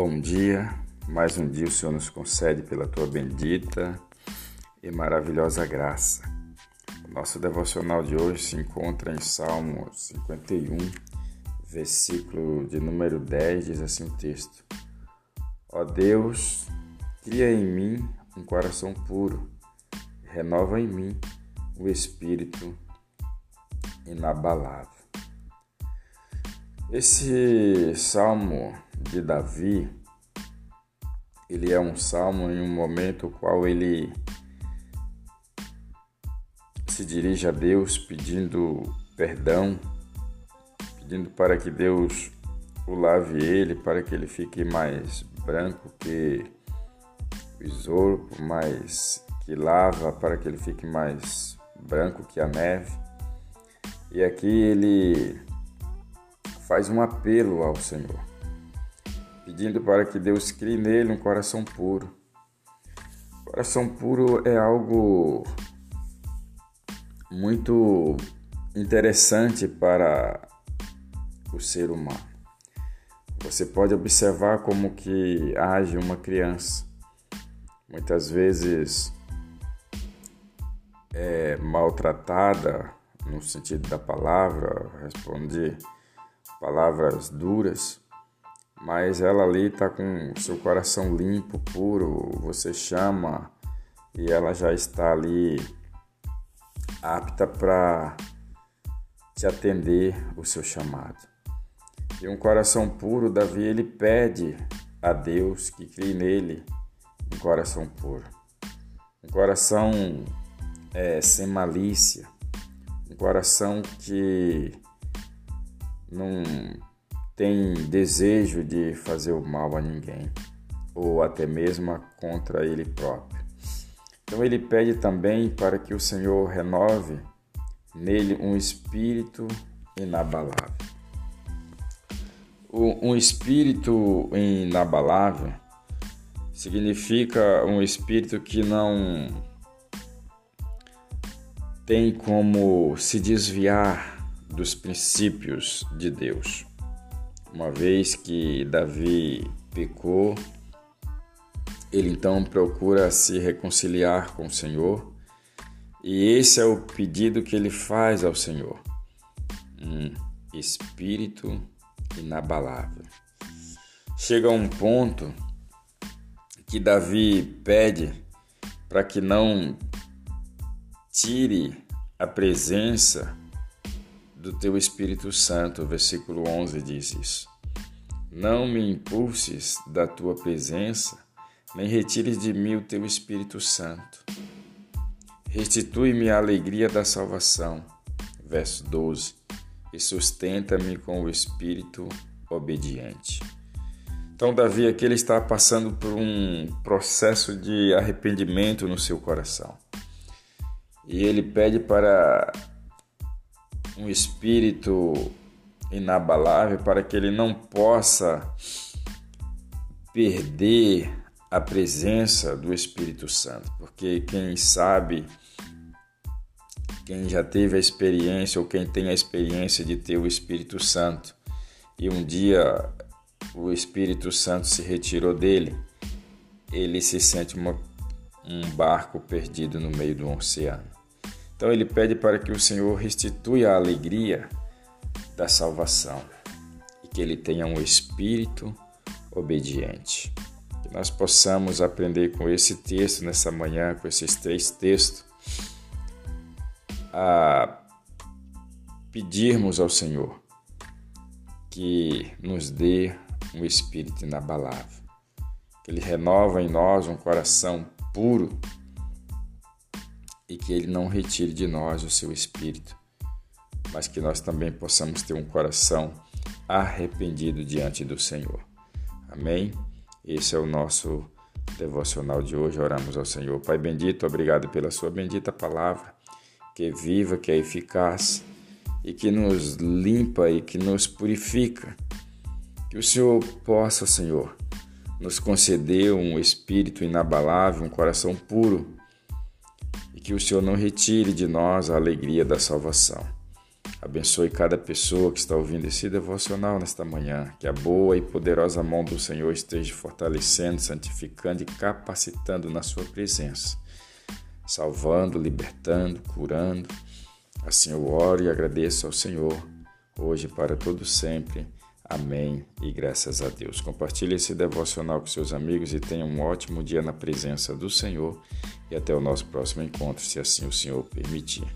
Bom dia, mais um dia o Senhor nos concede pela tua bendita e maravilhosa graça. O nosso devocional de hoje se encontra em Salmo 51, versículo de número 10, diz assim o texto: Ó Deus, cria em mim um coração puro, renova em mim o espírito inabalável. Esse salmo de Davi, ele é um salmo em um momento qual ele se dirige a Deus pedindo perdão, pedindo para que Deus o lave ele, para que ele fique mais branco que o isopo, mais que lava, para que ele fique mais branco que a neve. E aqui ele faz um apelo ao Senhor pedindo para que Deus crie nele um coração puro. Coração puro é algo muito interessante para o ser humano. Você pode observar como que age uma criança. Muitas vezes é maltratada no sentido da palavra, responde palavras duras mas ela ali está com seu coração limpo, puro, você chama e ela já está ali apta para te atender o seu chamado. E um coração puro, Davi, ele pede a Deus que crie nele um coração puro. Um coração é, sem malícia, um coração que não tem desejo de fazer o mal a ninguém, ou até mesmo contra ele próprio. Então ele pede também para que o Senhor renove nele um espírito inabalável. Um espírito inabalável significa um espírito que não tem como se desviar dos princípios de Deus. Uma vez que Davi pecou, ele então procura se reconciliar com o Senhor, e esse é o pedido que ele faz ao Senhor: um espírito inabalável. Chega a um ponto que Davi pede para que não tire a presença do teu Espírito Santo. versículo 11 diz isso. Não me impulses da tua presença, nem retires de mim o teu Espírito Santo. Restitui-me a alegria da salvação. Verso 12. E sustenta-me com o espírito obediente. Então, Davi aqui ele está passando por um processo de arrependimento no seu coração. E ele pede para um espírito inabalável para que ele não possa perder a presença do Espírito Santo, porque quem sabe, quem já teve a experiência ou quem tem a experiência de ter o Espírito Santo e um dia o Espírito Santo se retirou dele, ele se sente uma, um barco perdido no meio do oceano. Então ele pede para que o Senhor restitui a alegria da salvação e que ele tenha um espírito obediente. Que nós possamos aprender com esse texto nessa manhã, com esses três textos, a pedirmos ao Senhor que nos dê um espírito inabalável, que Ele renova em nós um coração puro e que Ele não retire de nós o seu espírito, mas que nós também possamos ter um coração arrependido diante do Senhor. Amém? Esse é o nosso devocional de hoje. Oramos ao Senhor. Pai bendito, obrigado pela Sua bendita palavra, que é viva, que é eficaz e que nos limpa e que nos purifica. Que o Senhor possa, Senhor, nos conceder um espírito inabalável, um coração puro que o Senhor não retire de nós a alegria da salvação. Abençoe cada pessoa que está ouvindo esse devocional nesta manhã. Que a boa e poderosa mão do Senhor esteja fortalecendo, santificando e capacitando na sua presença, salvando, libertando, curando. Assim eu oro e agradeço ao Senhor, hoje para todo sempre. Amém e graças a Deus. Compartilhe esse devocional com seus amigos e tenha um ótimo dia na presença do Senhor. E até o nosso próximo encontro, se assim o Senhor permitir.